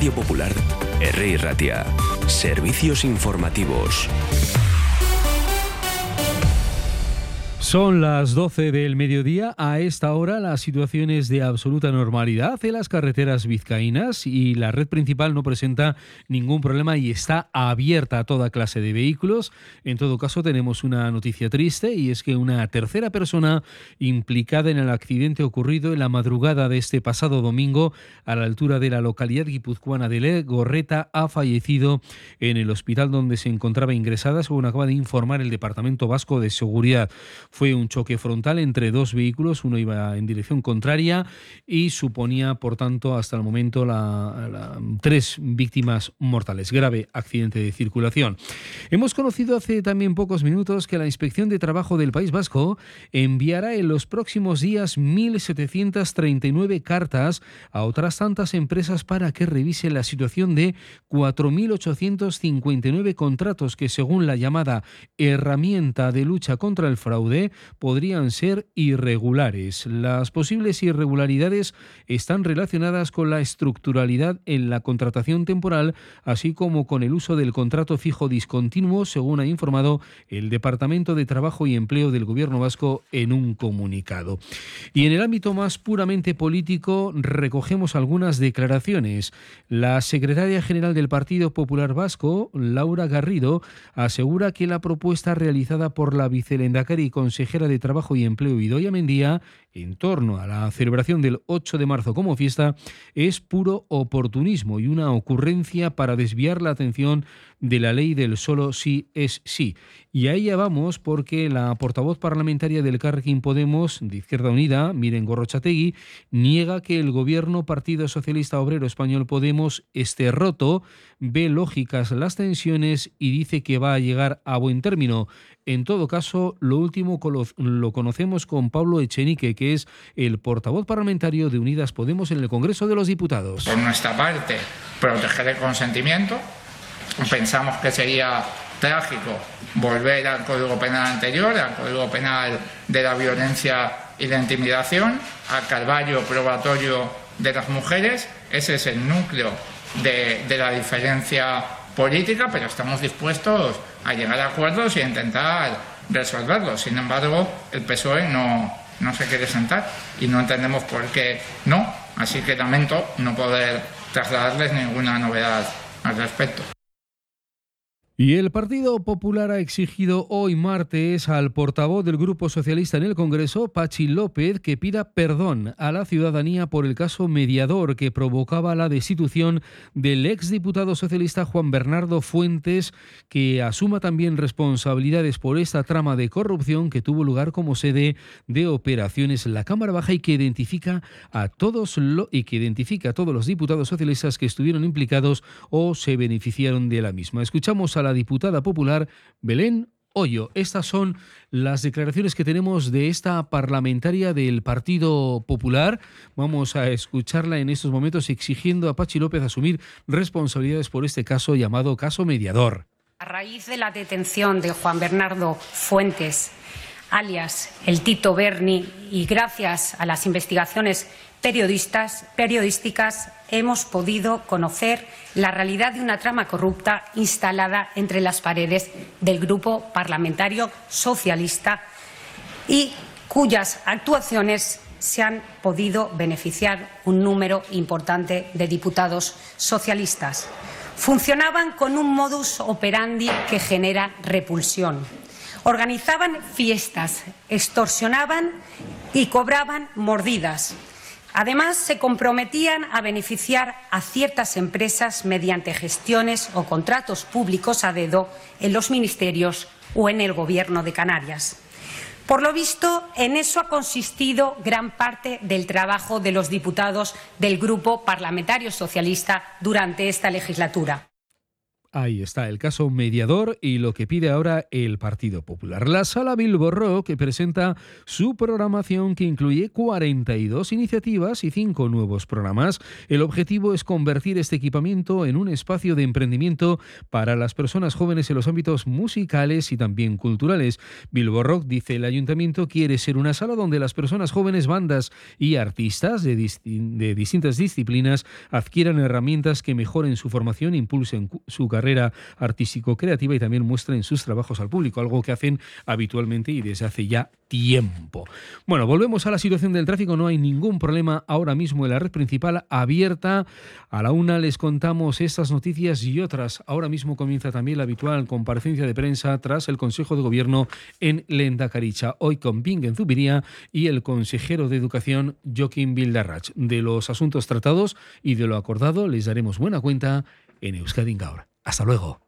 Radio Popular, R. Ratia. Servicios informativos. Son las 12 del mediodía. A esta hora la situación es de absoluta normalidad en las carreteras vizcaínas y la red principal no presenta ningún problema y está abierta a toda clase de vehículos. En todo caso tenemos una noticia triste y es que una tercera persona implicada en el accidente ocurrido en la madrugada de este pasado domingo a la altura de la localidad guipuzcoana de Legorreta ha fallecido en el hospital donde se encontraba ingresada, según acaba de informar el Departamento Vasco de Seguridad. Fue un choque frontal entre dos vehículos, uno iba en dirección contraria y suponía, por tanto, hasta el momento la, tres víctimas mortales. Grave accidente de circulación. Hemos conocido hace también pocos minutos que la Inspección de Trabajo del País Vasco enviará en los próximos días 1.739 cartas a otras tantas empresas para que revisen la situación de 4.859 contratos que, según la llamada herramienta de lucha contra el fraude, podrían ser irregulares. Las posibles irregularidades están relacionadas con la estructuralidad en la contratación temporal, así como con el uso del contrato fijo discontinuo, según ha informado el Departamento de Trabajo y Empleo del Gobierno vasco en un comunicado. Y en el ámbito más puramente político, recogemos algunas declaraciones. La secretaria general del Partido Popular Vasco, Laura Garrido, asegura que la propuesta realizada por la vicelendacari y consejera de Trabajo y Empleo Idoia Mendía en torno a la celebración del 8 de marzo como fiesta es puro oportunismo y una ocurrencia para desviar la atención de la ley del solo sí es sí. Y ahí ya vamos porque la portavoz parlamentaria del Carrequín Podemos de Izquierda Unida, Miren Gorrochategui, niega que el gobierno Partido Socialista Obrero Español Podemos esté roto, ve lógicas las tensiones y dice que va a llegar a buen término. En todo caso, lo último lo conocemos con Pablo Echenique, que es el portavoz parlamentario de Unidas Podemos en el Congreso de los Diputados. Por nuestra parte, proteger el consentimiento. Pensamos que sería trágico volver al Código Penal anterior, al Código Penal de la violencia y la intimidación, al calvario probatorio de las mujeres. Ese es el núcleo de, de la diferencia política, pero estamos dispuestos a llegar a acuerdos y a intentar resolverlos. Sin embargo, el PSOE no, no se quiere sentar y no entendemos por qué no. Así que lamento no poder trasladarles ninguna novedad al respecto. Y el Partido Popular ha exigido hoy martes al portavoz del Grupo Socialista en el Congreso, Pachi López, que pida perdón a la ciudadanía por el caso mediador que provocaba la destitución del exdiputado socialista Juan Bernardo Fuentes, que asuma también responsabilidades por esta trama de corrupción que tuvo lugar como sede de operaciones en la Cámara Baja y que identifica a todos lo, y que identifica a todos los diputados socialistas que estuvieron implicados o se beneficiaron de la misma. Escuchamos a la diputada popular Belén Hoyo. Estas son las declaraciones que tenemos de esta parlamentaria del Partido Popular. Vamos a escucharla en estos momentos exigiendo a Pachi López asumir responsabilidades por este caso llamado caso mediador. A raíz de la detención de Juan Bernardo Fuentes, alias el Tito Berni, y gracias a las investigaciones periodísticas hemos podido conocer la realidad de una trama corrupta instalada entre las paredes del Grupo Parlamentario Socialista y cuyas actuaciones se han podido beneficiar un número importante de diputados socialistas. Funcionaban con un modus operandi que genera repulsión. Organizaban fiestas, extorsionaban y cobraban mordidas Además, se comprometían a beneficiar a ciertas empresas mediante gestiones o contratos públicos a dedo en los ministerios o en el Gobierno de Canarias. Por lo visto, en eso ha consistido gran parte del trabajo de los diputados del Grupo Parlamentario Socialista durante esta legislatura. Ahí está el caso mediador y lo que pide ahora el Partido Popular. La Sala Bilbo que presenta su programación que incluye 42 iniciativas y 5 nuevos programas. El objetivo es convertir este equipamiento en un espacio de emprendimiento para las personas jóvenes en los ámbitos musicales y también culturales. Bilbo Rock, dice el ayuntamiento, quiere ser una sala donde las personas jóvenes, bandas y artistas de, distintas disciplinas adquieran herramientas que mejoren su formación, impulsen su carrera carrera artístico-creativa y también muestren sus trabajos al público, algo que hacen habitualmente y desde hace ya tiempo. Bueno, volvemos a la situación del tráfico. No hay ningún problema ahora mismo en la red principal abierta. A la una les contamos estas noticias y otras. Ahora mismo comienza también la habitual comparecencia de prensa tras el Consejo de Gobierno en Caricha. Hoy con Bingen Zubiría y el consejero de Educación Joaquín Bildarrach. De los asuntos tratados y de lo acordado les daremos buena cuenta en Euskadi Gaur. Hasta luego.